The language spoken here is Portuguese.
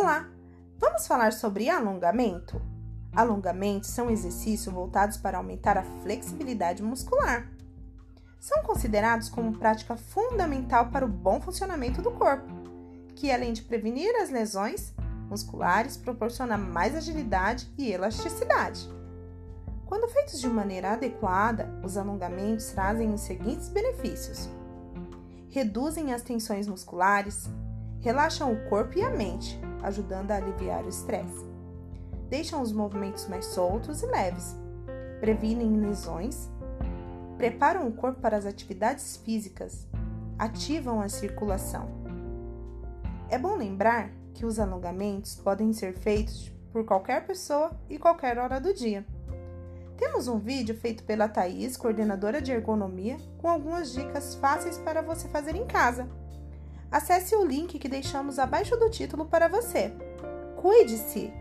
Olá! Vamos falar sobre alongamento? Alongamentos são exercícios voltados para aumentar a flexibilidade muscular. São considerados como prática fundamental para o bom funcionamento do corpo, que além de prevenir as lesões musculares, proporciona mais agilidade e elasticidade. Quando feitos de maneira adequada, os alongamentos trazem os seguintes benefícios: reduzem as tensões musculares, relaxam o corpo e a mente, ajudando a aliviar o estresse. Deixam os movimentos mais soltos e leves, previnem lesões, preparam o corpo para as atividades físicas, ativam a circulação. É bom lembrar que os alongamentos podem ser feitos por qualquer pessoa e qualquer hora do dia. Temos um vídeo feito pela Thaís, coordenadora de ergonomia, com algumas dicas fáceis para você fazer em casa. Acesse o link que deixamos abaixo do título para você. Cuide-se!